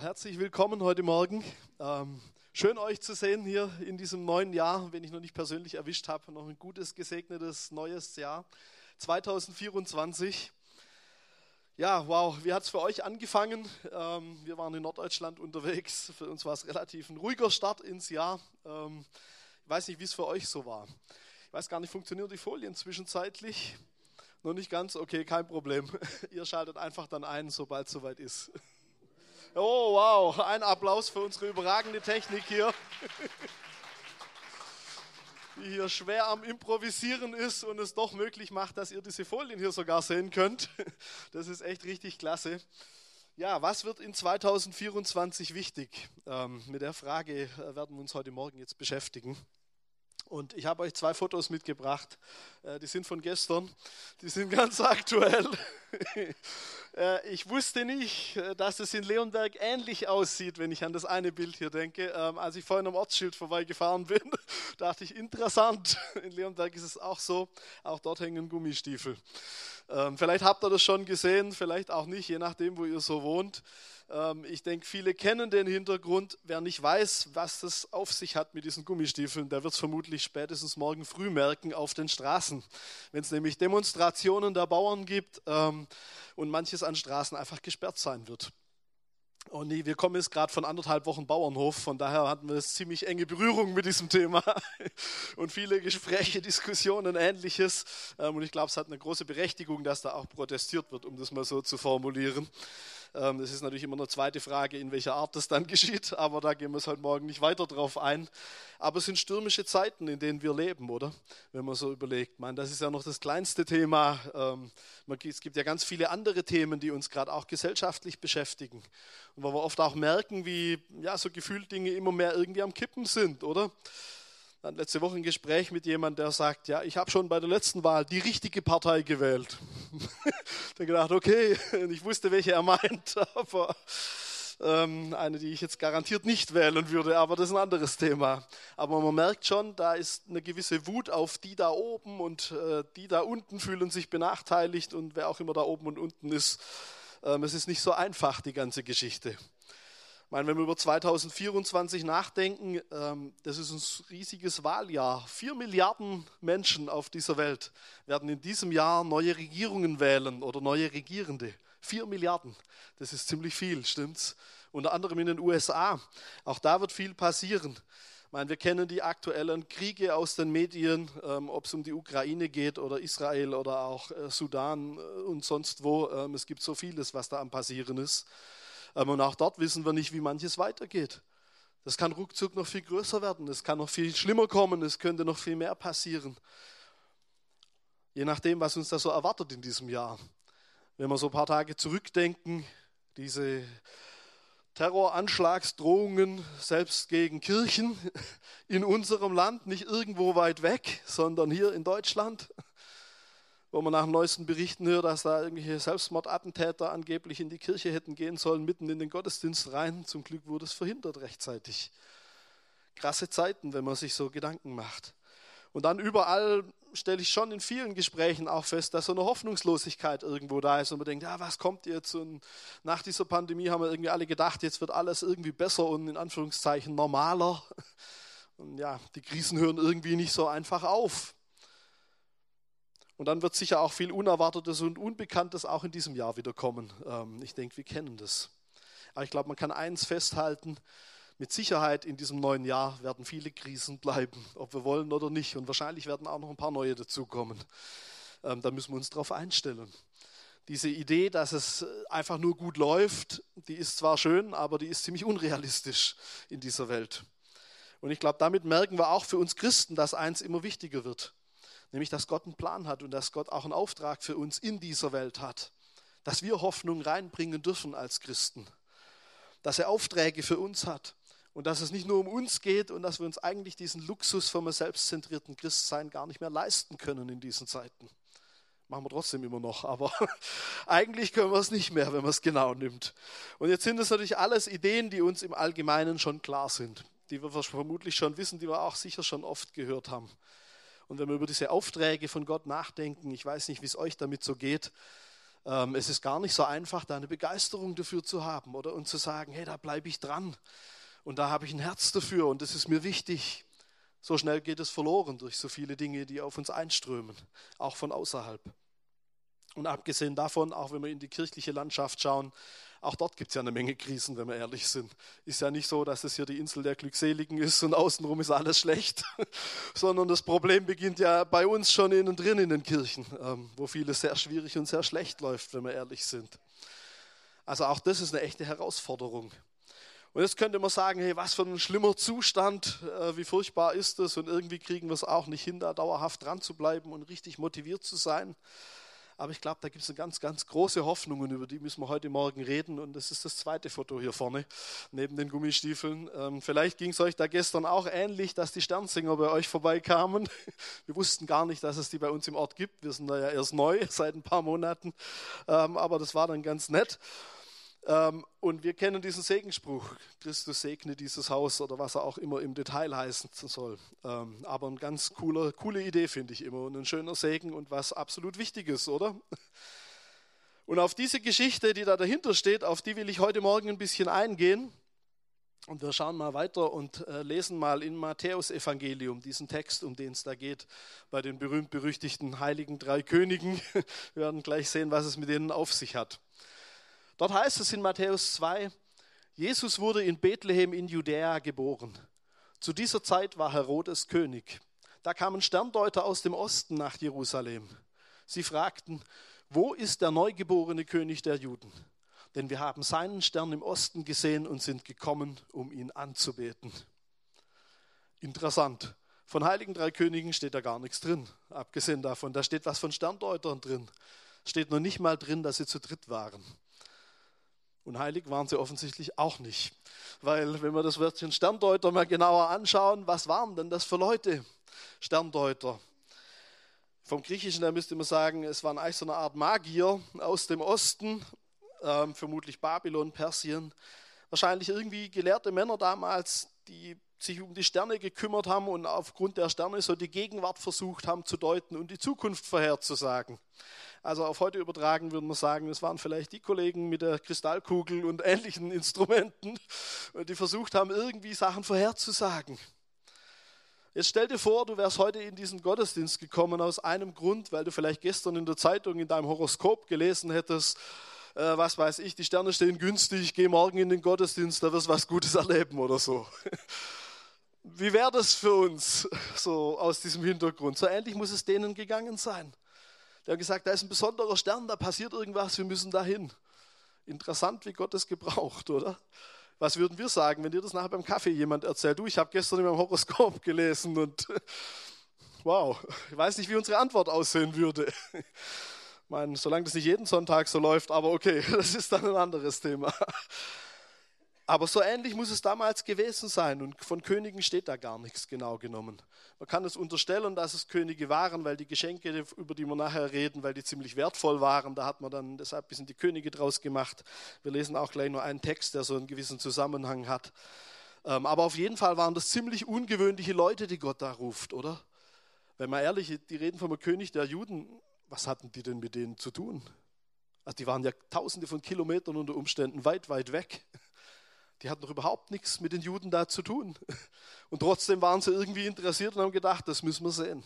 herzlich willkommen heute Morgen. Ähm, schön euch zu sehen hier in diesem neuen Jahr, wenn ich noch nicht persönlich erwischt habe. Noch ein gutes, gesegnetes neues Jahr 2024. Ja, wow, wie hat es für euch angefangen? Ähm, wir waren in Norddeutschland unterwegs. Für uns war es relativ ein ruhiger Start ins Jahr. Ähm, ich weiß nicht, wie es für euch so war. Ich weiß gar nicht, funktionieren die Folien zwischenzeitlich? Noch nicht ganz? Okay, kein Problem. Ihr schaltet einfach dann ein, sobald es soweit ist. Oh, wow, ein Applaus für unsere überragende Technik hier. Die hier schwer am Improvisieren ist und es doch möglich macht, dass ihr diese Folien hier sogar sehen könnt. Das ist echt richtig klasse. Ja, was wird in 2024 wichtig? Ähm, mit der Frage äh, werden wir uns heute Morgen jetzt beschäftigen. Und ich habe euch zwei Fotos mitgebracht. Äh, die sind von gestern. Die sind ganz aktuell. Äh, ich wusste nicht, äh, dass es in Leonberg ähnlich aussieht, wenn ich an das eine Bild hier denke. Ähm, als ich vorhin am Ortsschild vorbeigefahren bin, dachte ich, interessant. In Leonberg ist es auch so. Auch dort hängen Gummistiefel. Ähm, vielleicht habt ihr das schon gesehen, vielleicht auch nicht, je nachdem, wo ihr so wohnt. Ähm, ich denke, viele kennen den Hintergrund. Wer nicht weiß, was das auf sich hat mit diesen Gummistiefeln, der wird es vermutlich spätestens morgen früh merken auf den Straßen. Wenn es nämlich Demonstrationen der Bauern gibt ähm, und manches an Straßen einfach gesperrt sein wird. Oh nee, wir kommen jetzt gerade von anderthalb Wochen Bauernhof, von daher hatten wir ziemlich enge Berührung mit diesem Thema und viele Gespräche, Diskussionen, ähnliches. Ähm, und ich glaube, es hat eine große Berechtigung, dass da auch protestiert wird, um das mal so zu formulieren. Ähm, das ist natürlich immer eine zweite Frage, in welcher Art das dann geschieht, aber da gehen wir es heute Morgen nicht weiter drauf ein. Aber es sind stürmische Zeiten, in denen wir leben, oder? Wenn man so überlegt. Meine, das ist ja noch das kleinste Thema. Ähm, es gibt ja ganz viele andere Themen, die uns gerade auch gesellschaftlich beschäftigen. Und wo wir oft auch merken, wie ja, so gefühlt Dinge immer mehr irgendwie am Kippen sind, oder? Dann letzte Woche ein Gespräch mit jemandem, der sagt, ja, ich habe schon bei der letzten Wahl die richtige Partei gewählt. Dann gedacht, okay, ich wusste, welche er meint, aber ähm, eine, die ich jetzt garantiert nicht wählen würde, aber das ist ein anderes Thema. Aber man merkt schon, da ist eine gewisse Wut auf die da oben und äh, die da unten fühlen sich benachteiligt und wer auch immer da oben und unten ist. Ähm, es ist nicht so einfach, die ganze Geschichte. Ich meine, wenn wir über 2024 nachdenken, ähm, das ist ein riesiges Wahljahr. Vier Milliarden Menschen auf dieser Welt werden in diesem Jahr neue Regierungen wählen oder neue Regierende. Vier Milliarden, das ist ziemlich viel, stimmt's? Unter anderem in den USA. Auch da wird viel passieren. Ich meine, wir kennen die aktuellen Kriege aus den Medien, ähm, ob es um die Ukraine geht oder Israel oder auch äh, Sudan äh, und sonst wo. Ähm, es gibt so vieles, was da am Passieren ist. Ähm, und auch dort wissen wir nicht, wie manches weitergeht. Das kann ruckzuck noch viel größer werden, es kann noch viel schlimmer kommen, es könnte noch viel mehr passieren. Je nachdem, was uns da so erwartet in diesem Jahr. Wenn wir so ein paar Tage zurückdenken, diese Terroranschlagsdrohungen selbst gegen Kirchen in unserem Land, nicht irgendwo weit weg, sondern hier in Deutschland wo man nach neuesten Berichten hört, dass da irgendwelche Selbstmordattentäter angeblich in die Kirche hätten gehen sollen, mitten in den Gottesdienst rein. Zum Glück wurde es verhindert rechtzeitig. Krasse Zeiten, wenn man sich so Gedanken macht. Und dann überall stelle ich schon in vielen Gesprächen auch fest, dass so eine Hoffnungslosigkeit irgendwo da ist und man denkt, ja, was kommt jetzt? Und nach dieser Pandemie haben wir irgendwie alle gedacht, jetzt wird alles irgendwie besser und in Anführungszeichen normaler. Und ja, die Krisen hören irgendwie nicht so einfach auf. Und dann wird sicher auch viel Unerwartetes und Unbekanntes auch in diesem Jahr wieder kommen. Ähm, ich denke, wir kennen das. Aber ich glaube, man kann eins festhalten. Mit Sicherheit in diesem neuen Jahr werden viele Krisen bleiben, ob wir wollen oder nicht. Und wahrscheinlich werden auch noch ein paar neue dazukommen. Ähm, da müssen wir uns darauf einstellen. Diese Idee, dass es einfach nur gut läuft, die ist zwar schön, aber die ist ziemlich unrealistisch in dieser Welt. Und ich glaube, damit merken wir auch für uns Christen, dass eins immer wichtiger wird nämlich dass Gott einen Plan hat und dass Gott auch einen Auftrag für uns in dieser Welt hat, dass wir Hoffnung reinbringen dürfen als Christen, dass er Aufträge für uns hat und dass es nicht nur um uns geht und dass wir uns eigentlich diesen Luxus vom selbstzentrierten Christsein gar nicht mehr leisten können in diesen Zeiten. Machen wir trotzdem immer noch, aber eigentlich können wir es nicht mehr, wenn man es genau nimmt. Und jetzt sind es natürlich alles Ideen, die uns im Allgemeinen schon klar sind, die wir vermutlich schon wissen, die wir auch sicher schon oft gehört haben. Und wenn wir über diese Aufträge von Gott nachdenken, ich weiß nicht, wie es euch damit so geht, Ähm, es ist gar nicht so einfach, da eine Begeisterung dafür zu haben oder und zu sagen, hey, da bleibe ich dran und da habe ich ein Herz dafür und das ist mir wichtig. So schnell geht es verloren durch so viele Dinge, die auf uns einströmen, auch von außerhalb. Und abgesehen davon, auch wenn wir in die kirchliche Landschaft schauen, auch dort gibt es ja eine Menge Krisen, wenn wir ehrlich sind. Ist ja nicht so, dass es hier die Insel der Glückseligen ist und außenrum ist alles schlecht, sondern das Problem beginnt ja bei uns schon innen drin in den Kirchen, ähm, wo vieles sehr schwierig und sehr schlecht läuft, wenn wir ehrlich sind. Also auch das ist eine echte Herausforderung. Und jetzt könnte man sagen, hey, was für ein schlimmer Zustand, äh, wie furchtbar ist das und irgendwie kriegen wir es auch nicht hin, da dauerhaft dran zu bleiben und richtig motiviert zu sein. Aber ich glaube, da gibt es eine ganz, ganz große Hoffnung und über die müssen wir heute Morgen reden. Und das ist das zweite Foto hier vorne, neben den Gummistiefeln. Ähm, vielleicht ging es euch da gestern auch ähnlich, dass die Sternsinger bei euch vorbeikamen. Wir wussten gar nicht, dass es die bei uns im Ort gibt. Wir sind da ja erst neu, seit ein paar Monaten. Ähm, aber das war dann ganz nett. Ähm, und wir kennen diesen Segenspruch, Christus segne dieses Haus oder was er auch immer im Detail heißen soll. Ähm, aber eine ganz coole, coole Idee finde ich immer und ein schöner Segen und was absolut Wichtiges, oder? Und auf diese Geschichte, die da dahinter steht, auf die will ich heute Morgen ein bisschen eingehen. Und wir schauen mal weiter und äh, lesen mal in Matthäus Evangelium diesen Text, um den es da geht, bei den berühmt-berüchtigten heiligen drei Königen. Wir werden gleich sehen, was es mit denen auf sich hat. Dort heißt es in Matthäus 2, Jesus wurde in Bethlehem in Judäa geboren. Zu dieser Zeit war Herodes König. Da kamen Sterndeuter aus dem Osten nach Jerusalem. Sie fragten, wo ist der neugeborene König der Juden? Denn wir haben seinen Stern im Osten gesehen und sind gekommen, um ihn anzubeten. Interessant. Von Heiligen Drei Königen steht da gar nichts drin. Abgesehen davon, da steht was von Sterndeutern drin. Steht noch nicht mal drin, dass sie zu dritt waren. Und heilig waren sie offensichtlich auch nicht. Weil, wenn wir das Wörtchen Sterndeuter mal genauer anschauen, was waren denn das für Leute? Sterndeuter. Vom Griechischen her müsste man sagen, es waren eigentlich so eine Art Magier aus dem Osten, ähm, vermutlich Babylon, Persien. Wahrscheinlich irgendwie gelehrte Männer damals, die sich um die Sterne gekümmert haben und aufgrund der Sterne so die Gegenwart versucht haben zu deuten und die Zukunft vorherzusagen. Also auf heute übertragen würden wir sagen, es waren vielleicht die Kollegen mit der Kristallkugel und ähnlichen Instrumenten, die versucht haben, irgendwie Sachen vorherzusagen. Jetzt stell dir vor, du wärst heute in diesen Gottesdienst gekommen aus einem Grund, weil du vielleicht gestern in der Zeitung in deinem Horoskop gelesen hättest, äh, was weiß ich, die Sterne stehen günstig, geh morgen in den Gottesdienst, da wirst du was Gutes erleben oder so. Wie wäre das für uns so aus diesem Hintergrund? So ähnlich muss es denen gegangen sein. Der hat gesagt, da ist ein besonderer Stern, da passiert irgendwas, wir müssen dahin. Interessant, wie Gott es gebraucht, oder? Was würden wir sagen, wenn dir das nachher beim Kaffee jemand erzählt? Du, ich habe gestern in meinem Horoskop gelesen und wow, ich weiß nicht, wie unsere Antwort aussehen würde. Ich meine, solange das nicht jeden Sonntag so läuft, aber okay, das ist dann ein anderes Thema. Aber so ähnlich muss es damals gewesen sein und von Königen steht da gar nichts genau genommen. Man kann es unterstellen, dass es Könige waren, weil die Geschenke, über die wir nachher reden, weil die ziemlich wertvoll waren, da hat man dann deshalb ein bisschen die Könige draus gemacht. Wir lesen auch gleich nur einen Text, der so einen gewissen Zusammenhang hat. Ähm, aber auf jeden Fall waren das ziemlich ungewöhnliche Leute, die Gott da ruft, oder? Wenn man ehrlich, ist, die reden vom König der Juden, was hatten die denn mit denen zu tun? Also die waren ja tausende von Kilometern unter Umständen weit, weit weg. Die hatten doch überhaupt nichts mit den Juden da zu tun. Und trotzdem waren sie irgendwie interessiert und haben gedacht, das müssen wir sehen.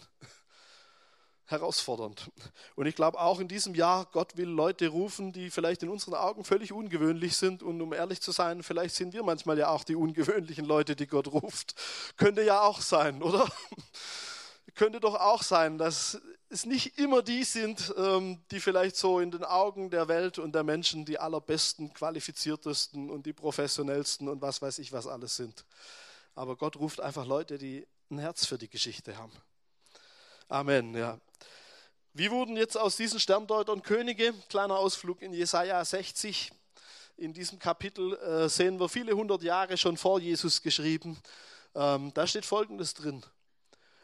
Herausfordernd. Und ich glaube auch in diesem Jahr, Gott will Leute rufen, die vielleicht in unseren Augen völlig ungewöhnlich sind. Und um ehrlich zu sein, vielleicht sind wir manchmal ja auch die ungewöhnlichen Leute, die Gott ruft. Könnte ja auch sein, oder? Könnte doch auch sein, dass es nicht immer die sind, ähm, die vielleicht so in den Augen der Welt und der Menschen die allerbesten, qualifiziertesten und die professionellsten und was weiß ich was alles sind. Aber Gott ruft einfach Leute, die ein Herz für die Geschichte haben. Amen, ja. Wie wurden jetzt aus diesen Sterndeutern Könige? Kleiner Ausflug in Jesaja 60. In diesem Kapitel äh, sehen wir viele hundert Jahre schon vor Jesus geschrieben. Ähm, da steht Folgendes drin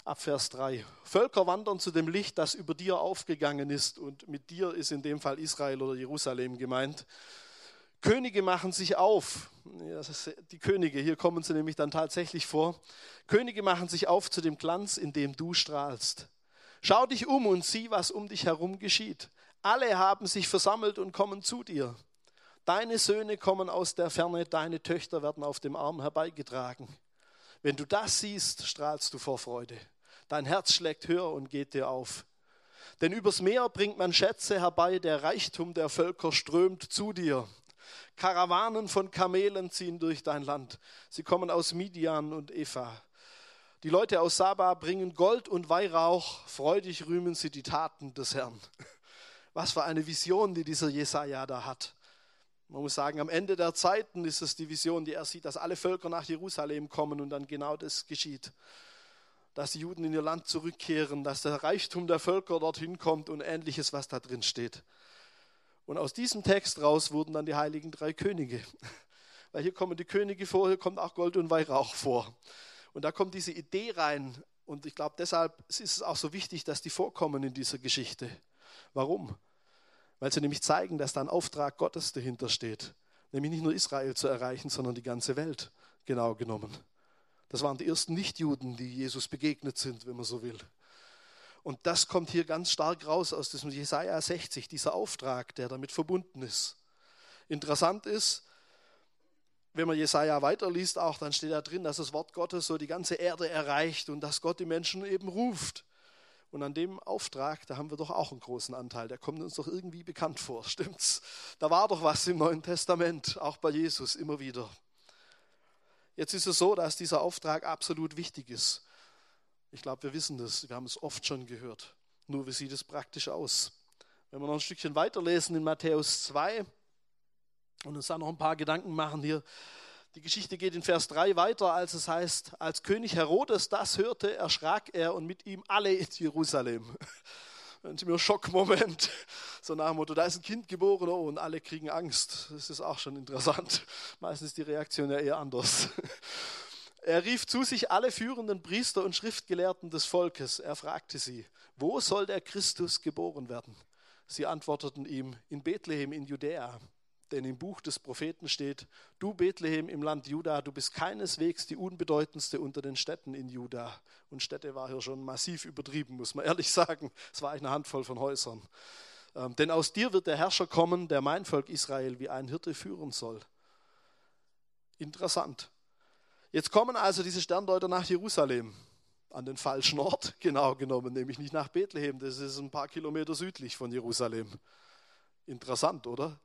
ab Vers 3. Völker wandern zu dem Licht, das über dir aufgegangen ist. Und mit dir ist in dem Fall Israel oder Jerusalem gemeint. Könige machen sich auf. Ja, die Könige, hier kommen sie nämlich dann tatsächlich vor. Könige machen sich auf zu dem Glanz, in dem du strahlst. Schau dich um und sieh, was um dich herum geschieht. Alle haben sich versammelt und kommen zu dir. Deine Söhne kommen aus der Ferne, deine Töchter werden auf dem Arm herbeigetragen. Wenn du das siehst, strahlst du vor Freude. Dein Herz schlägt höher und geht dir auf. Denn übers Meer bringt man Schätze herbei, der Reichtum der Völker strömt zu dir. Karawanen von Kamelen ziehen durch dein Land. Sie kommen aus Midian und Eva. Die Leute aus Saba bringen Gold und Weihrauch. Freudig rühmen sie die Taten des Herrn. Was für eine Vision, die dieser Jesaja da hat. Man muss sagen, am Ende der Zeiten ist es die Vision, die er sieht, dass alle Völker nach Jerusalem kommen und dann genau das geschieht. Dass die Juden in ihr Land zurückkehren, dass der Reichtum der Völker dorthin kommt und ähnliches, was da drin steht. Und aus diesem Text raus wurden dann die heiligen drei Könige. Weil hier kommen die Könige vor, hier kommt auch Gold und Weihrauch vor. Und da kommt diese Idee rein. Und ich glaube, deshalb ist es auch so wichtig, dass die vorkommen in dieser Geschichte. Warum? Weil sie nämlich zeigen, dass da ein Auftrag Gottes dahinter steht. Nämlich nicht nur Israel zu erreichen, sondern die ganze Welt, genau genommen. Das waren die ersten Nichtjuden, die Jesus begegnet sind, wenn man so will. Und das kommt hier ganz stark raus aus diesem Jesaja 60, dieser Auftrag, der damit verbunden ist. Interessant ist, wenn man Jesaja weiterliest, auch dann steht da drin, dass das Wort Gottes so die ganze Erde erreicht und dass Gott die Menschen eben ruft. Und an dem Auftrag, da haben wir doch auch einen großen Anteil. Der kommt uns doch irgendwie bekannt vor, stimmt's? Da war doch was im Neuen Testament, auch bei Jesus immer wieder. Jetzt ist es so, dass dieser Auftrag absolut wichtig ist. Ich glaube, wir wissen das, wir haben es oft schon gehört. Nur wie sieht es praktisch aus? Wenn wir noch ein Stückchen weiterlesen in Matthäus 2, und uns da noch ein paar Gedanken machen hier. Die Geschichte geht in Vers 3 weiter, als es heißt, als König Herodes das hörte, erschrak er und mit ihm alle in Jerusalem. Ein ziemlicher Schockmoment. So nach dem Motto, da ist ein Kind geboren oh, und alle kriegen Angst. Das ist auch schon interessant. Meistens ist die Reaktion ja eher anders. Er rief zu sich alle führenden Priester und Schriftgelehrten des Volkes. Er fragte sie, wo soll der Christus geboren werden? Sie antworteten ihm, in Bethlehem in Judäa. Denn im Buch des Propheten steht, du Bethlehem im Land Juda, du bist keineswegs die unbedeutendste unter den Städten in Juda. Und Städte war hier schon massiv übertrieben, muss man ehrlich sagen. Es war eine Handvoll von Häusern. Ähm, denn aus dir wird der Herrscher kommen, der mein Volk Israel wie ein Hirte führen soll. Interessant. Jetzt kommen also diese Sterndeuter nach Jerusalem. An den falschen Ort, genau genommen, nämlich nicht nach Bethlehem. Das ist ein paar Kilometer südlich von Jerusalem. Interessant, oder?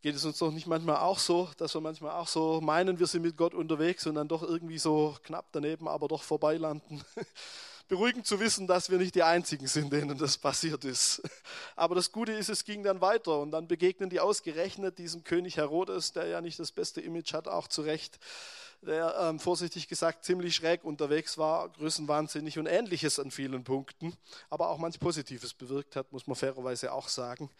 Geht es uns doch nicht manchmal auch so, dass wir manchmal auch so meinen, wir sind mit Gott unterwegs und dann doch irgendwie so knapp daneben, aber doch vorbeilanden? Beruhigend zu wissen, dass wir nicht die Einzigen sind, denen das passiert ist. Aber das Gute ist, es ging dann weiter und dann begegnen die ausgerechnet diesem König Herodes, der ja nicht das beste Image hat, auch zu Recht, der ähm, vorsichtig gesagt ziemlich schräg unterwegs war, größenwahnsinnig und ähnliches an vielen Punkten, aber auch manch Positives bewirkt hat, muss man fairerweise auch sagen.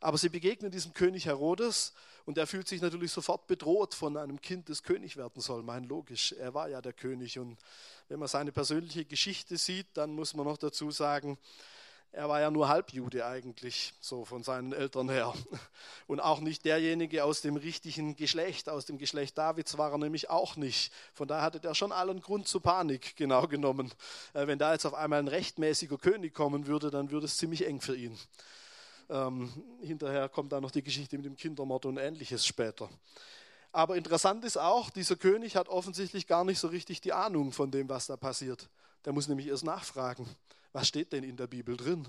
Aber sie begegnen diesem König Herodes und er fühlt sich natürlich sofort bedroht von einem Kind, das König werden soll. Mein logisch, er war ja der König. Und wenn man seine persönliche Geschichte sieht, dann muss man noch dazu sagen, er war ja nur Halbjude eigentlich, so von seinen Eltern her. Und auch nicht derjenige aus dem richtigen Geschlecht, aus dem Geschlecht Davids war er nämlich auch nicht. Von daher hatte er schon allen Grund zur Panik, genau genommen. Äh, wenn da jetzt auf einmal ein rechtmäßiger König kommen würde, dann würde es ziemlich eng für ihn. Ähm, hinterher kommt dann noch die Geschichte mit dem Kindermord und ähnliches später. Aber interessant ist auch, dieser König hat offensichtlich gar nicht so richtig die Ahnung von dem, was da passiert. Der muss nämlich erst nachfragen, was steht denn in der Bibel drin?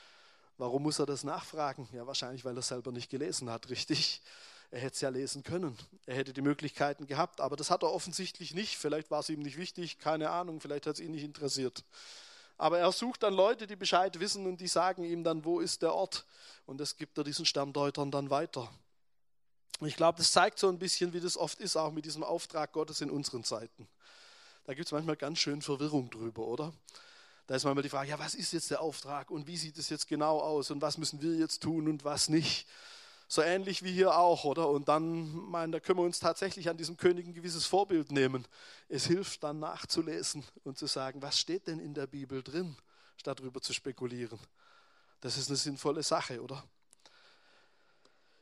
Warum muss er das nachfragen? Ja, wahrscheinlich, weil er es selber nicht gelesen hat, richtig. Er hätte es ja lesen können. Er hätte die Möglichkeiten gehabt, aber das hat er offensichtlich nicht. Vielleicht war es ihm nicht wichtig, keine Ahnung, vielleicht hat es ihn nicht interessiert. Aber er sucht dann Leute, die Bescheid wissen und die sagen ihm dann, wo ist der Ort. Und das gibt er diesen Sterndeutern dann weiter. Ich glaube, das zeigt so ein bisschen, wie das oft ist, auch mit diesem Auftrag Gottes in unseren Zeiten. Da gibt es manchmal ganz schön Verwirrung drüber, oder? Da ist manchmal die Frage, ja, was ist jetzt der Auftrag und wie sieht es jetzt genau aus und was müssen wir jetzt tun und was nicht? So ähnlich wie hier auch, oder? Und dann, mein, da können wir uns tatsächlich an diesem König ein gewisses Vorbild nehmen. Es hilft dann nachzulesen und zu sagen, was steht denn in der Bibel drin, statt darüber zu spekulieren. Das ist eine sinnvolle Sache, oder?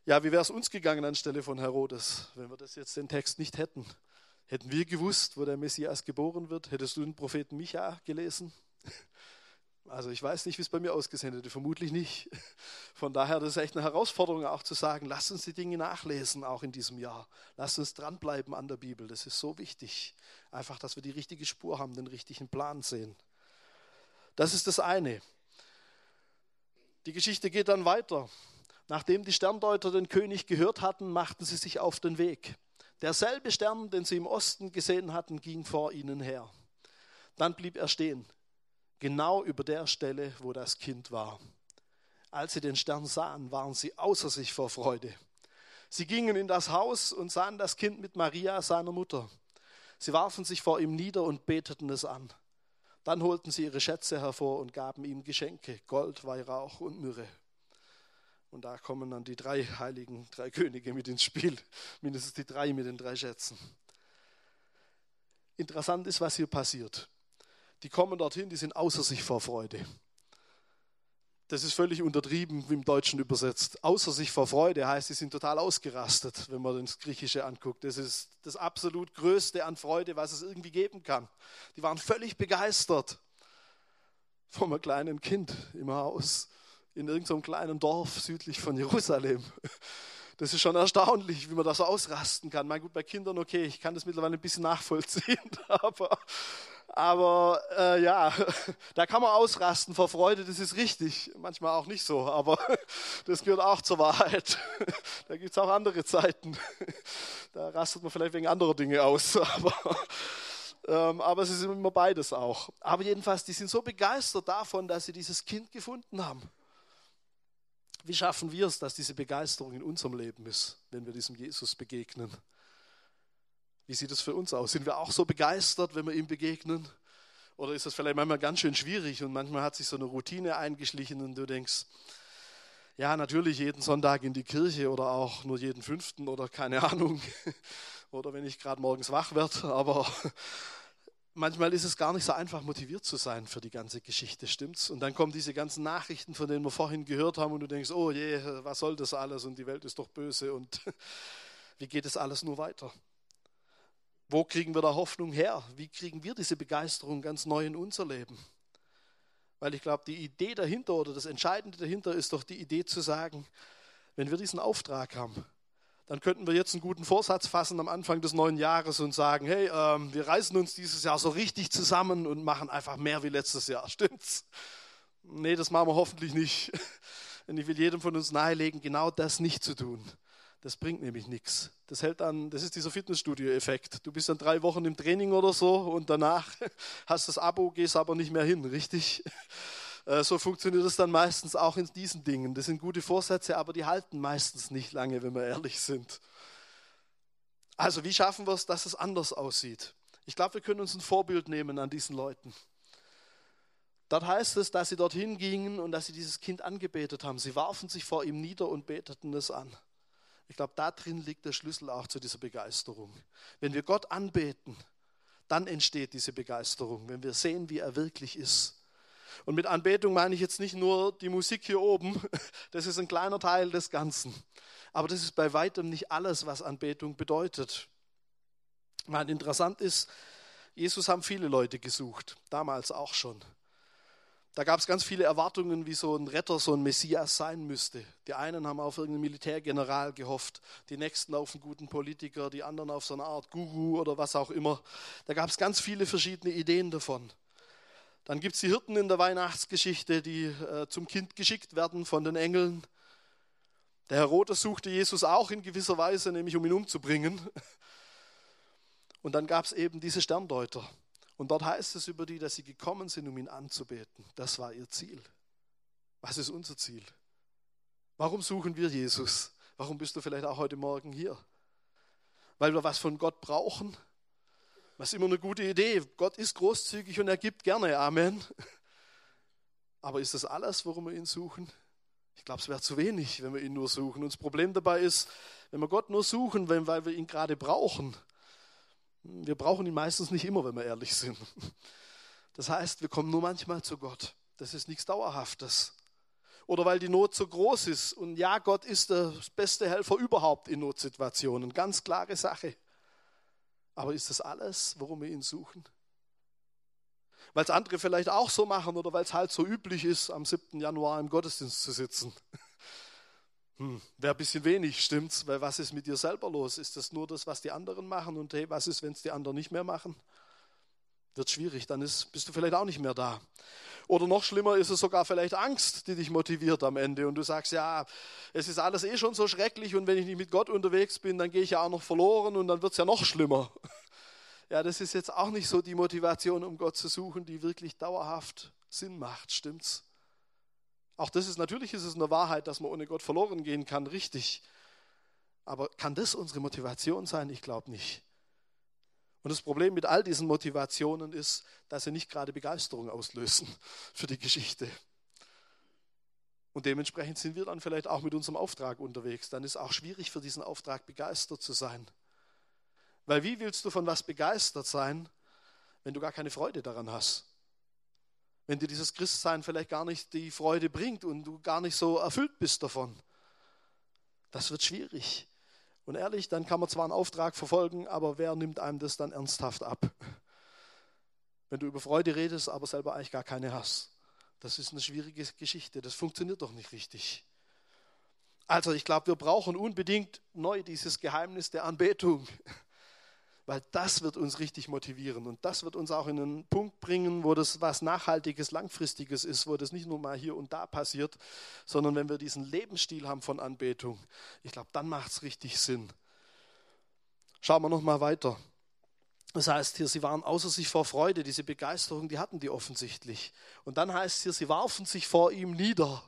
Ja, wie wäre es uns gegangen anstelle von Herodes, wenn wir das jetzt den Text nicht hätten? Hätten wir gewusst, wo der Messias geboren wird? Hättest du den Propheten Micha gelesen? Also ich weiß nicht, wie es bei mir ausgesehen hätte, vermutlich nicht. Von daher, das ist echt eine Herausforderung auch zu sagen, lasst uns die Dinge nachlesen, auch in diesem Jahr. Lasst uns dranbleiben an der Bibel, das ist so wichtig. Einfach, dass wir die richtige Spur haben, den richtigen Plan sehen. Das ist das eine. Die Geschichte geht dann weiter. Nachdem die Sterndeuter den König gehört hatten, machten sie sich auf den Weg. Derselbe Stern, den sie im Osten gesehen hatten, ging vor ihnen her. Dann blieb er stehen genau über der Stelle, wo das Kind war. Als sie den Stern sahen, waren sie außer sich vor Freude. Sie gingen in das Haus und sahen das Kind mit Maria, seiner Mutter. Sie warfen sich vor ihm nieder und beteten es an. Dann holten sie ihre Schätze hervor und gaben ihm Geschenke, Gold, Weihrauch und Myrrhe. Und da kommen dann die drei heiligen, drei Könige mit ins Spiel, mindestens die drei mit den drei Schätzen. Interessant ist, was hier passiert die kommen dorthin, die sind außer sich vor Freude. Das ist völlig untertrieben, wie im Deutschen übersetzt. Außer sich vor Freude heißt, sie sind total ausgerastet, wenn man das Griechische anguckt. Das ist das absolut Größte an Freude, was es irgendwie geben kann. Die waren völlig begeistert von einem kleinen Kind im Haus in irgendeinem kleinen Dorf südlich von Jerusalem. Das ist schon erstaunlich, wie man das so ausrasten kann. Mein gut, bei Kindern okay, ich kann das mittlerweile ein bisschen nachvollziehen, aber aber äh, ja, da kann man ausrasten vor Freude, das ist richtig. Manchmal auch nicht so, aber das gehört auch zur Wahrheit. Da gibt es auch andere Zeiten. Da rastet man vielleicht wegen anderer Dinge aus. Aber, ähm, aber es ist immer beides auch. Aber jedenfalls, die sind so begeistert davon, dass sie dieses Kind gefunden haben. Wie schaffen wir es, dass diese Begeisterung in unserem Leben ist, wenn wir diesem Jesus begegnen? Wie sieht es für uns aus? Sind wir auch so begeistert, wenn wir ihm begegnen? Oder ist das vielleicht manchmal ganz schön schwierig und manchmal hat sich so eine Routine eingeschlichen und du denkst, ja, natürlich jeden Sonntag in die Kirche oder auch nur jeden fünften oder keine Ahnung. Oder wenn ich gerade morgens wach werde. Aber manchmal ist es gar nicht so einfach, motiviert zu sein für die ganze Geschichte, stimmt's? Und dann kommen diese ganzen Nachrichten, von denen wir vorhin gehört haben, und du denkst, oh je, was soll das alles? Und die Welt ist doch böse und wie geht es alles nur weiter? Wo kriegen wir da Hoffnung her? Wie kriegen wir diese Begeisterung ganz neu in unser Leben? Weil ich glaube, die Idee dahinter oder das Entscheidende dahinter ist doch die Idee zu sagen, wenn wir diesen Auftrag haben, dann könnten wir jetzt einen guten Vorsatz fassen am Anfang des neuen Jahres und sagen, hey, ähm, wir reißen uns dieses Jahr so richtig zusammen und machen einfach mehr wie letztes Jahr. Stimmt's? Nee, das machen wir hoffentlich nicht. Denn ich will jedem von uns nahelegen, genau das nicht zu tun. Das bringt nämlich nichts. Das hält an, das ist dieser Fitnessstudio-Effekt. Du bist dann drei Wochen im Training oder so und danach hast das Abo, gehst aber nicht mehr hin, richtig? Äh, so funktioniert es dann meistens auch in diesen Dingen. Das sind gute Vorsätze, aber die halten meistens nicht lange, wenn wir ehrlich sind. Also wie schaffen wir es, dass es anders aussieht? Ich glaube, wir können uns ein Vorbild nehmen an diesen Leuten. Dort heißt es, dass sie dorthin gingen und dass sie dieses Kind angebetet haben. Sie warfen sich vor ihm nieder und beteten es an. Ich glaube, da drin liegt der Schlüssel auch zu dieser Begeisterung. Wenn wir Gott anbeten, dann entsteht diese Begeisterung, wenn wir sehen, wie er wirklich ist. Und mit Anbetung meine ich jetzt nicht nur die Musik hier oben, das ist ein kleiner Teil des Ganzen. Aber das ist bei weitem nicht alles, was Anbetung bedeutet. Weil interessant ist, Jesus haben viele Leute gesucht, damals auch schon. Da gab es ganz viele Erwartungen, wie so ein Retter, so ein Messias sein müsste. Die einen haben auf irgendeinen Militärgeneral gehofft, die nächsten auf einen guten Politiker, die anderen auf so eine Art Guru oder was auch immer. Da gab es ganz viele verschiedene Ideen davon. Dann gibt es die Hirten in der Weihnachtsgeschichte, die äh, zum Kind geschickt werden von den Engeln. Der Herodes suchte Jesus auch in gewisser Weise, nämlich um ihn umzubringen. Und dann gab es eben diese Sterndeuter. Und dort heißt es über die, dass sie gekommen sind, um ihn anzubeten. Das war ihr Ziel. Was ist unser Ziel? Warum suchen wir Jesus? Warum bist du vielleicht auch heute Morgen hier? Weil wir was von Gott brauchen? Was ist immer eine gute Idee. Gott ist großzügig und er gibt gerne. Amen. Aber ist das alles, worum wir ihn suchen? Ich glaube, es wäre zu wenig, wenn wir ihn nur suchen. Und das Problem dabei ist, wenn wir Gott nur suchen, weil wir ihn gerade brauchen, wir brauchen ihn meistens nicht immer, wenn wir ehrlich sind. Das heißt, wir kommen nur manchmal zu Gott. Das ist nichts Dauerhaftes. Oder weil die Not so groß ist. Und ja, Gott ist der beste Helfer überhaupt in Notsituationen. Ganz klare Sache. Aber ist das alles, worum wir ihn suchen? weil es andere vielleicht auch so machen oder weil es halt so üblich ist, am 7. Januar im Gottesdienst zu sitzen. Hm, Wäre ein bisschen wenig, stimmt's? Weil was ist mit dir selber los? Ist das nur das, was die anderen machen? Und hey, was ist, wenn es die anderen nicht mehr machen? Wird schwierig, dann ist, bist du vielleicht auch nicht mehr da. Oder noch schlimmer ist es sogar vielleicht Angst, die dich motiviert am Ende. Und du sagst, ja, es ist alles eh schon so schrecklich und wenn ich nicht mit Gott unterwegs bin, dann gehe ich ja auch noch verloren und dann wird es ja noch schlimmer. Ja, das ist jetzt auch nicht so die Motivation, um Gott zu suchen, die wirklich dauerhaft Sinn macht, stimmt's? Auch das ist natürlich ist es eine Wahrheit, dass man ohne Gott verloren gehen kann, richtig. Aber kann das unsere Motivation sein? Ich glaube nicht. Und das Problem mit all diesen Motivationen ist, dass sie nicht gerade Begeisterung auslösen für die Geschichte. Und dementsprechend sind wir dann vielleicht auch mit unserem Auftrag unterwegs. Dann ist auch schwierig für diesen Auftrag begeistert zu sein. Weil wie willst du von was begeistert sein, wenn du gar keine Freude daran hast? Wenn dir dieses Christsein vielleicht gar nicht die Freude bringt und du gar nicht so erfüllt bist davon. Das wird schwierig. Und ehrlich, dann kann man zwar einen Auftrag verfolgen, aber wer nimmt einem das dann ernsthaft ab? Wenn du über Freude redest, aber selber eigentlich gar keine hast. Das ist eine schwierige Geschichte. Das funktioniert doch nicht richtig. Also ich glaube, wir brauchen unbedingt neu dieses Geheimnis der Anbetung weil das wird uns richtig motivieren und das wird uns auch in einen Punkt bringen, wo das was Nachhaltiges, Langfristiges ist, wo das nicht nur mal hier und da passiert, sondern wenn wir diesen Lebensstil haben von Anbetung, ich glaube, dann macht es richtig Sinn. Schauen wir nochmal weiter. Das heißt hier, sie waren außer sich vor Freude, diese Begeisterung, die hatten die offensichtlich. Und dann heißt es hier, sie warfen sich vor ihm nieder.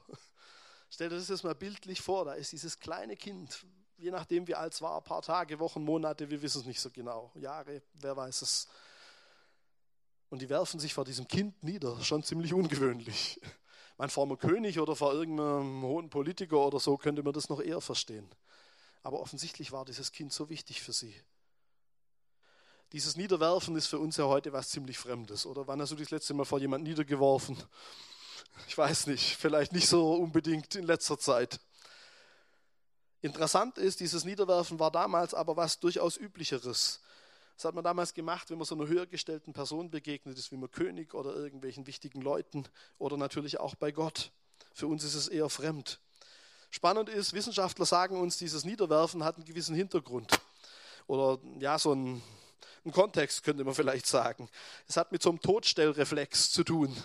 Stell dir das jetzt mal bildlich vor, da ist dieses kleine Kind, je nachdem wie alt es war, ein paar Tage, Wochen, Monate, wir wissen es nicht so genau, Jahre, wer weiß es. Und die werfen sich vor diesem Kind nieder, schon ziemlich ungewöhnlich. Mein former König oder vor irgendeinem hohen Politiker oder so könnte man das noch eher verstehen. Aber offensichtlich war dieses Kind so wichtig für sie. Dieses Niederwerfen ist für uns ja heute was ziemlich Fremdes. Oder wann hast du dich das letzte Mal vor jemand niedergeworfen? Ich weiß nicht, vielleicht nicht so unbedingt in letzter Zeit. Interessant ist, dieses Niederwerfen war damals aber was durchaus Üblicheres. Das hat man damals gemacht, wenn man so einer höher gestellten Person begegnet ist, wie man König oder irgendwelchen wichtigen Leuten oder natürlich auch bei Gott. Für uns ist es eher fremd. Spannend ist, Wissenschaftler sagen uns, dieses Niederwerfen hat einen gewissen Hintergrund. Oder ja, so einen, einen Kontext könnte man vielleicht sagen. Es hat mit so einem Todstellreflex zu tun.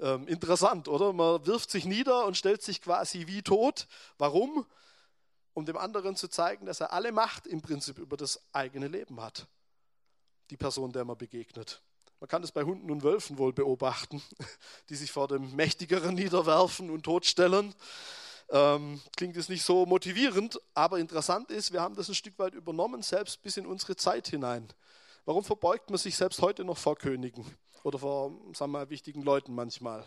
Ähm, interessant, oder? Man wirft sich nieder und stellt sich quasi wie tot. Warum? Um dem anderen zu zeigen, dass er alle Macht im Prinzip über das eigene Leben hat. Die Person, der man begegnet. Man kann das bei Hunden und Wölfen wohl beobachten, die sich vor dem Mächtigeren niederwerfen und totstellen. Ähm, klingt es nicht so motivierend, aber interessant ist, wir haben das ein Stück weit übernommen, selbst bis in unsere Zeit hinein. Warum verbeugt man sich selbst heute noch vor Königen oder vor, sagen wir mal, wichtigen Leuten manchmal?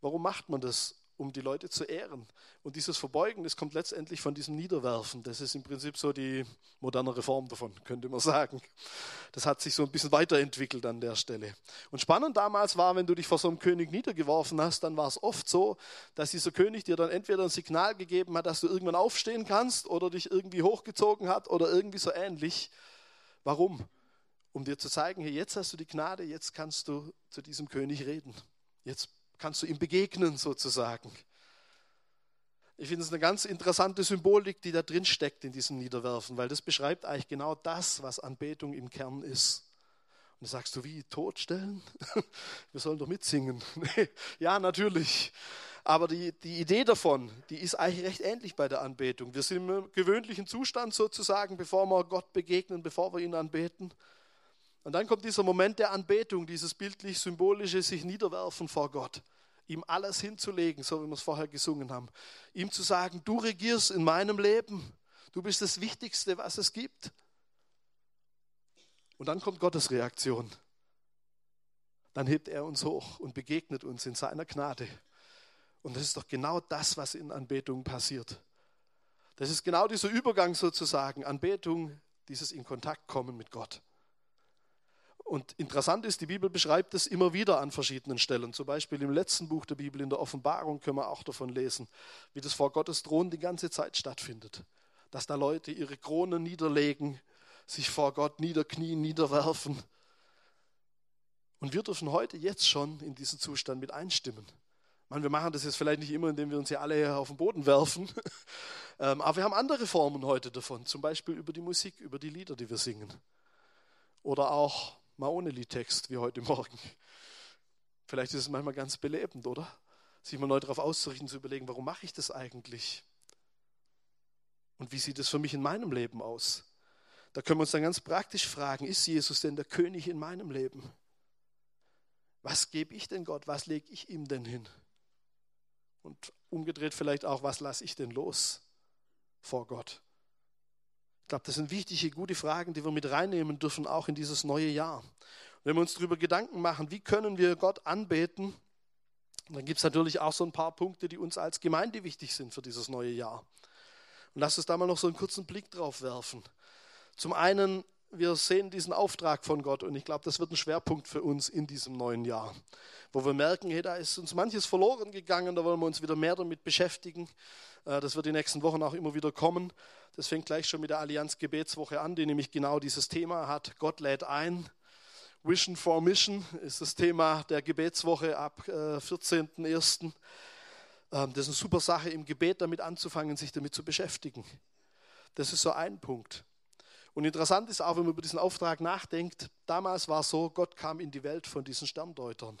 Warum macht man das? Um die Leute zu ehren. Und dieses Verbeugen, das kommt letztendlich von diesem Niederwerfen. Das ist im Prinzip so die moderne Reform davon, könnte man sagen. Das hat sich so ein bisschen weiterentwickelt an der Stelle. Und spannend damals war, wenn du dich vor so einem König niedergeworfen hast, dann war es oft so, dass dieser König dir dann entweder ein Signal gegeben hat, dass du irgendwann aufstehen kannst oder dich irgendwie hochgezogen hat oder irgendwie so ähnlich. Warum? Um dir zu zeigen, hey, jetzt hast du die Gnade, jetzt kannst du zu diesem König reden. Jetzt kannst du ihm begegnen sozusagen. Ich finde es eine ganz interessante Symbolik, die da drin steckt in diesem Niederwerfen, weil das beschreibt eigentlich genau das, was Anbetung im Kern ist. Und da sagst du, wie, totstellen? Wir sollen doch mitsingen. ja, natürlich. Aber die, die Idee davon, die ist eigentlich recht ähnlich bei der Anbetung. Wir sind im gewöhnlichen Zustand sozusagen, bevor wir Gott begegnen, bevor wir ihn anbeten. Und dann kommt dieser Moment der Anbetung, dieses bildlich-symbolische sich niederwerfen vor Gott, ihm alles hinzulegen, so wie wir es vorher gesungen haben. Ihm zu sagen, du regierst in meinem Leben, du bist das Wichtigste, was es gibt. Und dann kommt Gottes Reaktion. Dann hebt er uns hoch und begegnet uns in seiner Gnade. Und das ist doch genau das, was in Anbetung passiert. Das ist genau dieser Übergang sozusagen, Anbetung, dieses in Kontakt kommen mit Gott. Und interessant ist, die Bibel beschreibt es immer wieder an verschiedenen Stellen. Zum Beispiel im letzten Buch der Bibel, in der Offenbarung, können wir auch davon lesen, wie das vor Gottes Thron die ganze Zeit stattfindet. Dass da Leute ihre Kronen niederlegen, sich vor Gott niederknien, niederwerfen Und wir dürfen heute jetzt schon in diesen Zustand mit einstimmen. meine, wir machen das jetzt vielleicht nicht immer, indem wir uns hier alle auf den Boden werfen, ähm, aber wir haben andere Formen heute davon, zum Beispiel über die Musik, über die Lieder, die wir singen. Oder auch mal ohne Liedtext, wie heute Morgen. Vielleicht ist es manchmal ganz belebend, oder? Sich mal neu darauf auszurichten, zu überlegen, warum mache ich das eigentlich? Und wie sieht es für mich in meinem Leben aus? Da können wir uns dann ganz praktisch fragen, ist Jesus denn der König in meinem Leben? Was gebe ich denn Gott? Was lege ich ihm denn hin? Und umgedreht vielleicht auch, was lasse ich denn los vor Gott? Ich glaube, das sind wichtige, gute Fragen, die wir mit reinnehmen dürfen, auch in dieses neue Jahr. Und wenn wir uns darüber Gedanken machen, wie können wir Gott anbeten, dann gibt es natürlich auch so ein paar Punkte, die uns als Gemeinde wichtig sind für dieses neue Jahr. Und lass uns da mal noch so einen kurzen Blick drauf werfen. Zum einen, wir sehen diesen Auftrag von Gott und ich glaube, das wird ein Schwerpunkt für uns in diesem neuen Jahr, wo wir merken, hey, da ist uns manches verloren gegangen, da wollen wir uns wieder mehr damit beschäftigen. Äh, das wird die nächsten Wochen auch immer wieder kommen. Das fängt gleich schon mit der Allianz Gebetswoche an, die nämlich genau dieses Thema hat. Gott lädt ein. Vision for Mission ist das Thema der Gebetswoche ab 14.01. Äh, ähm, das ist eine super Sache, im Gebet damit anzufangen, sich damit zu beschäftigen. Das ist so ein Punkt. Und interessant ist auch, wenn man über diesen Auftrag nachdenkt, damals war es so, Gott kam in die Welt von diesen Sterndeutern.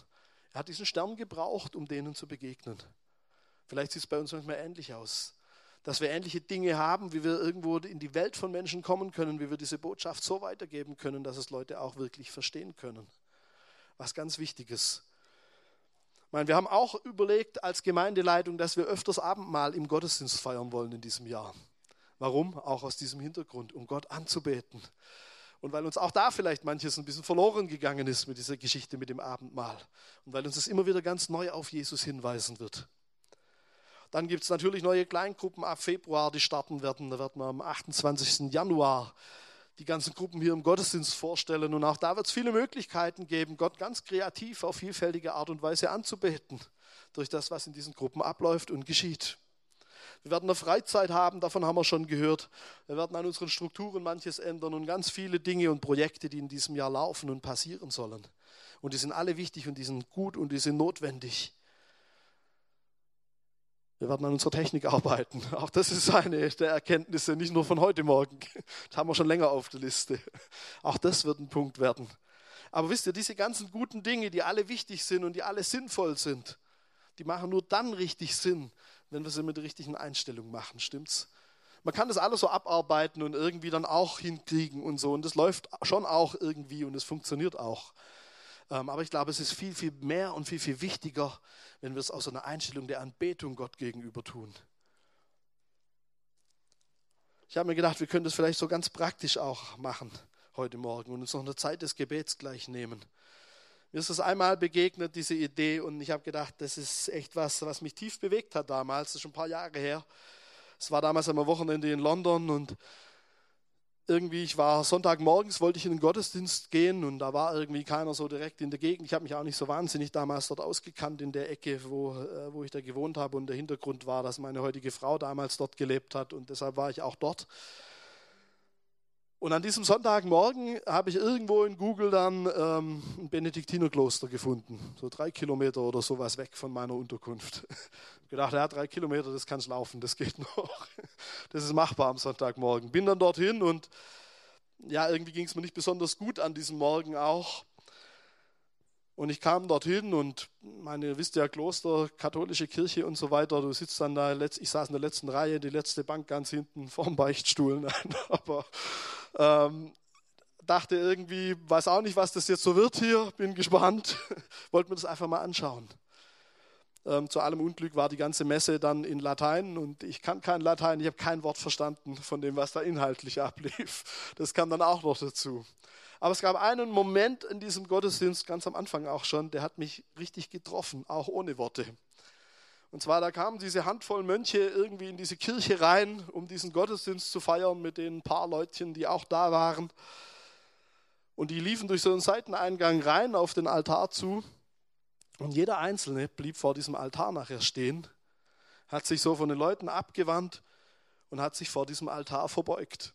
Er hat diesen Stern gebraucht, um denen zu begegnen. Vielleicht sieht es bei uns manchmal ähnlich aus. Dass wir ähnliche Dinge haben, wie wir irgendwo in die Welt von Menschen kommen können, wie wir diese Botschaft so weitergeben können, dass es Leute auch wirklich verstehen können. Was ganz Wichtiges. Ich meine, wir haben auch überlegt als Gemeindeleitung, dass wir öfters Abendmahl im Gottesdienst feiern wollen in diesem Jahr. Warum? Auch aus diesem Hintergrund, um Gott anzubeten. Und weil uns auch da vielleicht manches ein bisschen verloren gegangen ist mit dieser Geschichte mit dem Abendmahl. Und weil uns das immer wieder ganz neu auf Jesus hinweisen wird. Dann gibt es natürlich neue Kleingruppen ab Februar, die starten werden. Da werden wir am 28. Januar die ganzen Gruppen hier im Gottesdienst vorstellen. Und auch da wird es viele Möglichkeiten geben, Gott ganz kreativ auf vielfältige Art und Weise anzubeten, durch das, was in diesen Gruppen abläuft und geschieht. Wir werden eine Freizeit haben, davon haben wir schon gehört. Wir werden an unseren Strukturen manches ändern und ganz viele Dinge und Projekte, die in diesem Jahr laufen und passieren sollen. Und die sind alle wichtig und die sind gut und die sind notwendig. Wir werden an unserer Technik arbeiten. Auch das ist eine der Erkenntnisse, nicht nur von heute Morgen. Das haben wir schon länger auf der Liste. Auch das wird ein Punkt werden. Aber wisst ihr, diese ganzen guten Dinge, die alle wichtig sind und die alle sinnvoll sind, die machen nur dann richtig Sinn, wenn wir sie mit der richtigen Einstellung machen. Stimmt's? Man kann das alles so abarbeiten und irgendwie dann auch hinkriegen und so. Und das läuft schon auch irgendwie und es funktioniert auch. Ähm, aber ich glaube, es ist viel, viel mehr und viel, viel wichtiger, wenn wir es aus einer Einstellung der Anbetung Gott gegenüber tun. Ich habe mir gedacht, wir können das vielleicht so ganz praktisch auch machen heute Morgen und uns noch eine Zeit des Gebets gleich nehmen. Mir ist das einmal begegnet, diese Idee, und ich habe gedacht, das ist echt was, was mich tief bewegt hat damals. Das ist schon ein paar Jahre her. Es war damals am Wochenende in London und irgendwie, ich war Sonntagmorgens, wollte ich in den Gottesdienst gehen und da war irgendwie keiner so direkt in der Gegend. Ich habe mich auch nicht so wahnsinnig damals dort ausgekannt in der Ecke, wo, äh, wo ich da gewohnt habe. Und der Hintergrund war, dass meine heutige Frau damals dort gelebt hat und deshalb war ich auch dort. Und an diesem Sonntagmorgen habe ich irgendwo in Google dann ähm, ein Benediktinerkloster gefunden, so drei Kilometer oder sowas weg von meiner Unterkunft. Ich gedacht, ja, drei Kilometer, das kannst laufen, das geht noch. Das ist machbar am Sonntagmorgen. Bin dann dorthin und ja, irgendwie ging es mir nicht besonders gut an diesem Morgen auch. Und ich kam dorthin und meine, ihr wisst ja, Kloster, katholische Kirche und so weiter, du sitzt dann da, ich saß in der letzten Reihe, die letzte Bank ganz hinten vorm Beichtstuhl. Nein, aber ähm, dachte irgendwie, weiß auch nicht, was das jetzt so wird hier, bin gespannt. Wollte mir das einfach mal anschauen. Ähm, zu allem Unglück war die ganze Messe dann in Latein und ich kann kein Latein, ich habe kein Wort verstanden von dem, was da inhaltlich ablief. Das kam dann auch noch dazu. Aber es gab einen Moment in diesem Gottesdienst, ganz am Anfang auch schon, der hat mich richtig getroffen, auch ohne Worte. Und zwar, da kamen diese Handvoll Mönche irgendwie in diese Kirche rein, um diesen Gottesdienst zu feiern mit den paar Leutchen, die auch da waren. Und die liefen durch so einen Seiteneingang rein auf den Altar zu. Und jeder Einzelne blieb vor diesem Altar nachher stehen, hat sich so von den Leuten abgewandt und hat sich vor diesem Altar verbeugt.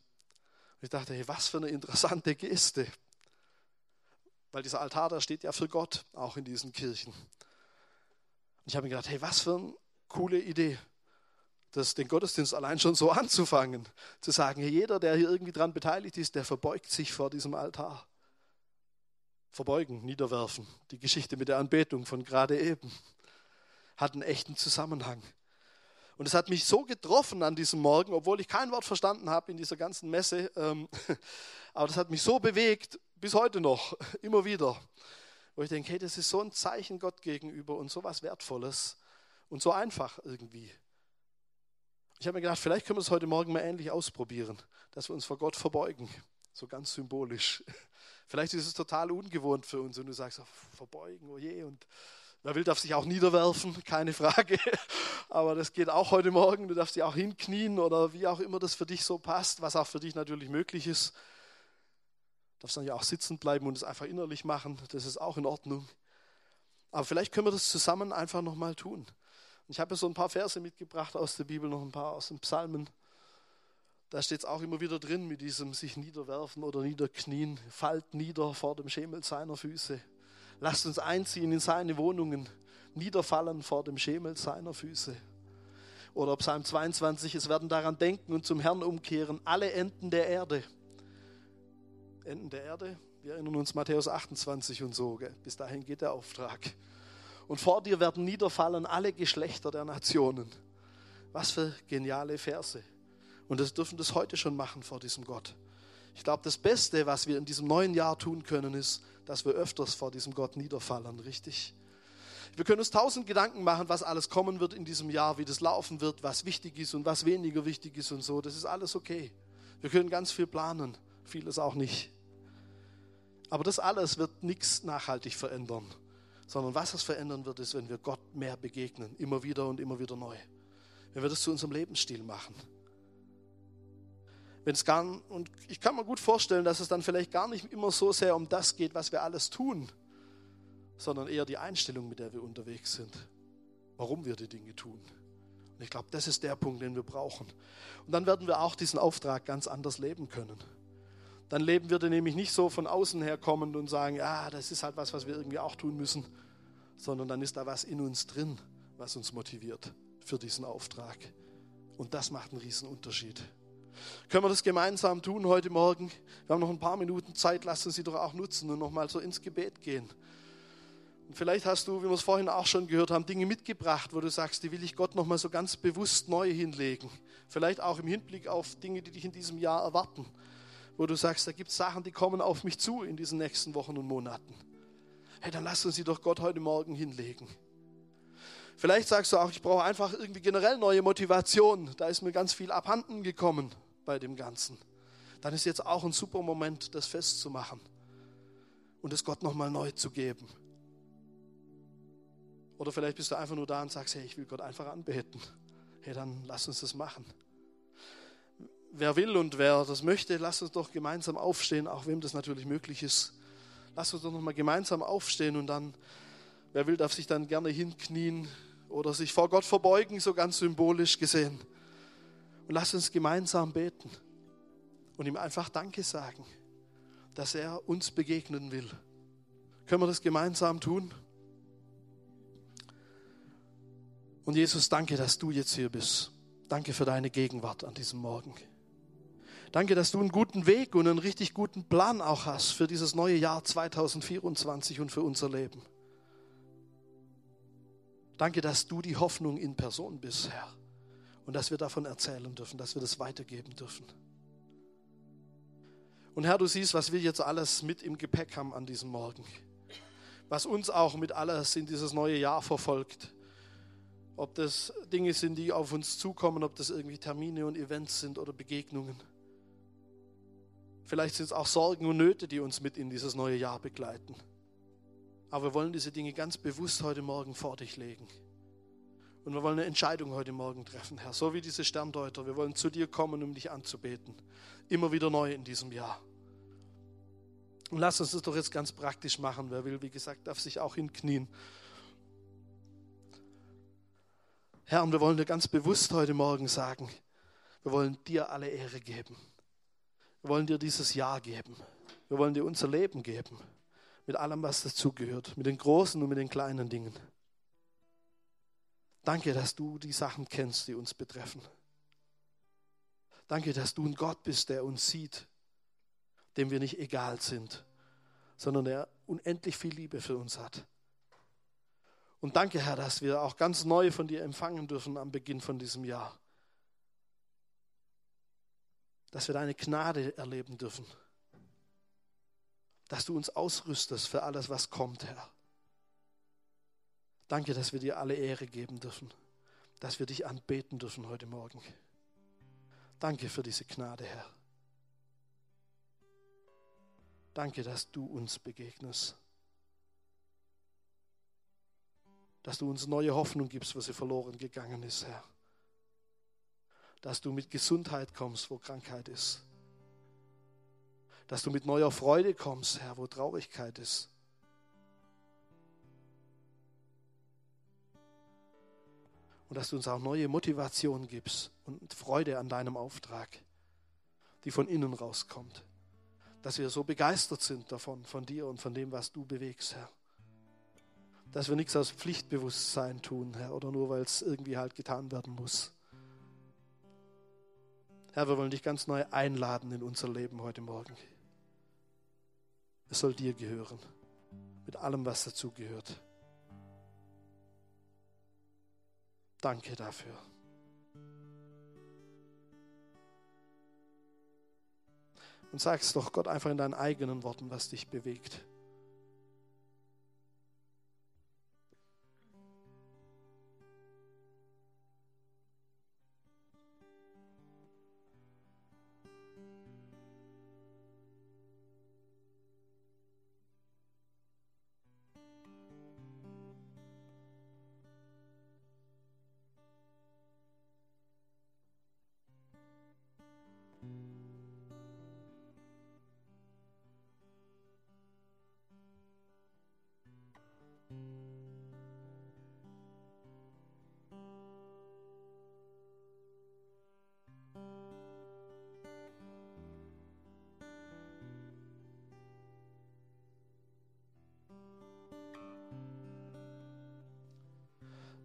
Und ich dachte, hey, was für eine interessante Geste. Weil dieser Altar, der steht ja für Gott, auch in diesen Kirchen. Und ich habe mir gedacht, hey, was für eine coole Idee, das, den Gottesdienst allein schon so anzufangen. Zu sagen, hey, jeder, der hier irgendwie dran beteiligt ist, der verbeugt sich vor diesem Altar. Verbeugen, niederwerfen. Die Geschichte mit der Anbetung von gerade eben hat einen echten Zusammenhang. Und es hat mich so getroffen an diesem Morgen, obwohl ich kein Wort verstanden habe in dieser ganzen Messe. Ähm, aber das hat mich so bewegt, bis heute noch, immer wieder. Wo ich denke, hey, das ist so ein Zeichen Gott gegenüber und so was Wertvolles und so einfach irgendwie. Ich habe mir gedacht, vielleicht können wir es heute Morgen mal ähnlich ausprobieren, dass wir uns vor Gott verbeugen, so ganz symbolisch. Vielleicht ist es total ungewohnt für uns und du sagst, oh, verbeugen, oh je, und Wer will, darf sich auch niederwerfen, keine Frage. Aber das geht auch heute Morgen. Du darfst dich auch hinknien oder wie auch immer das für dich so passt, was auch für dich natürlich möglich ist. Darfst dann ja auch sitzen bleiben und es einfach innerlich machen. Das ist auch in Ordnung. Aber vielleicht können wir das zusammen einfach nochmal tun. Ich habe so ein paar Verse mitgebracht aus der Bibel, noch ein paar aus den Psalmen. Da steht es auch immer wieder drin mit diesem sich niederwerfen oder niederknien. Fallt nieder vor dem Schemel seiner Füße. Lasst uns einziehen in seine Wohnungen, niederfallen vor dem Schemel seiner Füße. Oder Psalm 22, es werden daran denken und zum Herrn umkehren alle Enden der Erde. Enden der Erde? Wir erinnern uns Matthäus 28 und so. Gell? Bis dahin geht der Auftrag. Und vor dir werden niederfallen alle Geschlechter der Nationen. Was für geniale Verse. Und das dürfen das heute schon machen vor diesem Gott. Ich glaube, das Beste, was wir in diesem neuen Jahr tun können, ist, dass wir öfters vor diesem Gott niederfallen, richtig? Wir können uns tausend Gedanken machen, was alles kommen wird in diesem Jahr, wie das laufen wird, was wichtig ist und was weniger wichtig ist und so. Das ist alles okay. Wir können ganz viel planen, vieles auch nicht. Aber das alles wird nichts nachhaltig verändern, sondern was es verändern wird, ist, wenn wir Gott mehr begegnen, immer wieder und immer wieder neu. Wenn wir das zu unserem Lebensstil machen wenn es gar und ich kann mir gut vorstellen, dass es dann vielleicht gar nicht immer so sehr um das geht, was wir alles tun, sondern eher die Einstellung, mit der wir unterwegs sind, warum wir die Dinge tun. Und ich glaube, das ist der Punkt, den wir brauchen. Und dann werden wir auch diesen Auftrag ganz anders leben können. Dann leben wir nämlich nicht so von außen her kommend und sagen, ja, das ist halt was, was wir irgendwie auch tun müssen, sondern dann ist da was in uns drin, was uns motiviert für diesen Auftrag. Und das macht einen riesen Unterschied. Können wir das gemeinsam tun heute Morgen? Wir haben noch ein paar Minuten Zeit, lassen Sie doch auch nutzen und nochmal so ins Gebet gehen. Und vielleicht hast du, wie wir es vorhin auch schon gehört haben, Dinge mitgebracht, wo du sagst, die will ich Gott nochmal so ganz bewusst neu hinlegen. Vielleicht auch im Hinblick auf Dinge, die dich in diesem Jahr erwarten. Wo du sagst, da gibt es Sachen, die kommen auf mich zu in diesen nächsten Wochen und Monaten. Hey, dann lass uns sie doch Gott heute Morgen hinlegen. Vielleicht sagst du auch, ich brauche einfach irgendwie generell neue Motivation. Da ist mir ganz viel abhanden gekommen bei dem Ganzen, dann ist jetzt auch ein super Moment, das festzumachen und es Gott nochmal neu zu geben. Oder vielleicht bist du einfach nur da und sagst, hey, ich will Gott einfach anbeten. Hey, dann lass uns das machen. Wer will und wer das möchte, lass uns doch gemeinsam aufstehen, auch wem das natürlich möglich ist. Lass uns doch nochmal gemeinsam aufstehen und dann, wer will, darf sich dann gerne hinknien oder sich vor Gott verbeugen, so ganz symbolisch gesehen. Und lass uns gemeinsam beten und ihm einfach Danke sagen, dass er uns begegnen will. Können wir das gemeinsam tun? Und Jesus, danke, dass du jetzt hier bist. Danke für deine Gegenwart an diesem Morgen. Danke, dass du einen guten Weg und einen richtig guten Plan auch hast für dieses neue Jahr 2024 und für unser Leben. Danke, dass du die Hoffnung in Person bist, Herr und dass wir davon erzählen dürfen, dass wir das weitergeben dürfen. Und Herr, du siehst, was wir jetzt alles mit im Gepäck haben an diesem Morgen. Was uns auch mit alles in dieses neue Jahr verfolgt. Ob das Dinge sind, die auf uns zukommen, ob das irgendwie Termine und Events sind oder Begegnungen. Vielleicht sind es auch Sorgen und Nöte, die uns mit in dieses neue Jahr begleiten. Aber wir wollen diese Dinge ganz bewusst heute Morgen vor dich legen. Und wir wollen eine Entscheidung heute Morgen treffen, Herr, so wie diese Sterndeuter. Wir wollen zu dir kommen, um dich anzubeten. Immer wieder neu in diesem Jahr. Und lass uns das doch jetzt ganz praktisch machen. Wer will, wie gesagt, darf sich auch hinknien. Herr, und wir wollen dir ganz bewusst heute Morgen sagen, wir wollen dir alle Ehre geben. Wir wollen dir dieses Jahr geben. Wir wollen dir unser Leben geben. Mit allem, was dazugehört, mit den großen und mit den kleinen Dingen. Danke, dass du die Sachen kennst, die uns betreffen. Danke, dass du ein Gott bist, der uns sieht, dem wir nicht egal sind, sondern der unendlich viel Liebe für uns hat. Und danke, Herr, dass wir auch ganz neu von dir empfangen dürfen am Beginn von diesem Jahr. Dass wir deine Gnade erleben dürfen. Dass du uns ausrüstest für alles, was kommt, Herr. Danke, dass wir dir alle Ehre geben dürfen, dass wir dich anbeten dürfen heute Morgen. Danke für diese Gnade, Herr. Danke, dass du uns begegnest. Dass du uns neue Hoffnung gibst, wo sie verloren gegangen ist, Herr. Dass du mit Gesundheit kommst, wo Krankheit ist. Dass du mit neuer Freude kommst, Herr, wo Traurigkeit ist. und dass du uns auch neue Motivation gibst und Freude an deinem Auftrag, die von innen rauskommt. Dass wir so begeistert sind davon, von dir und von dem, was du bewegst, Herr. Dass wir nichts aus Pflichtbewusstsein tun, Herr, oder nur weil es irgendwie halt getan werden muss. Herr, wir wollen dich ganz neu einladen in unser Leben heute Morgen. Es soll dir gehören, mit allem, was dazu gehört. Danke dafür. Und sag es doch Gott einfach in deinen eigenen Worten, was dich bewegt.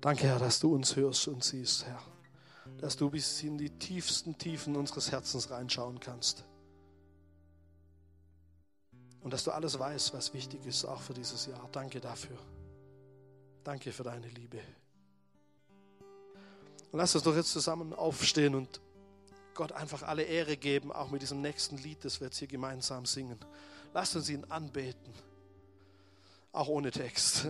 Danke, Herr, dass du uns hörst und siehst, Herr. Dass du bis in die tiefsten Tiefen unseres Herzens reinschauen kannst. Und dass du alles weißt, was wichtig ist, auch für dieses Jahr. Danke dafür. Danke für deine Liebe. Und lass uns doch jetzt zusammen aufstehen und Gott einfach alle Ehre geben, auch mit diesem nächsten Lied, das wir jetzt hier gemeinsam singen. Lasst uns ihn anbeten, auch ohne Text.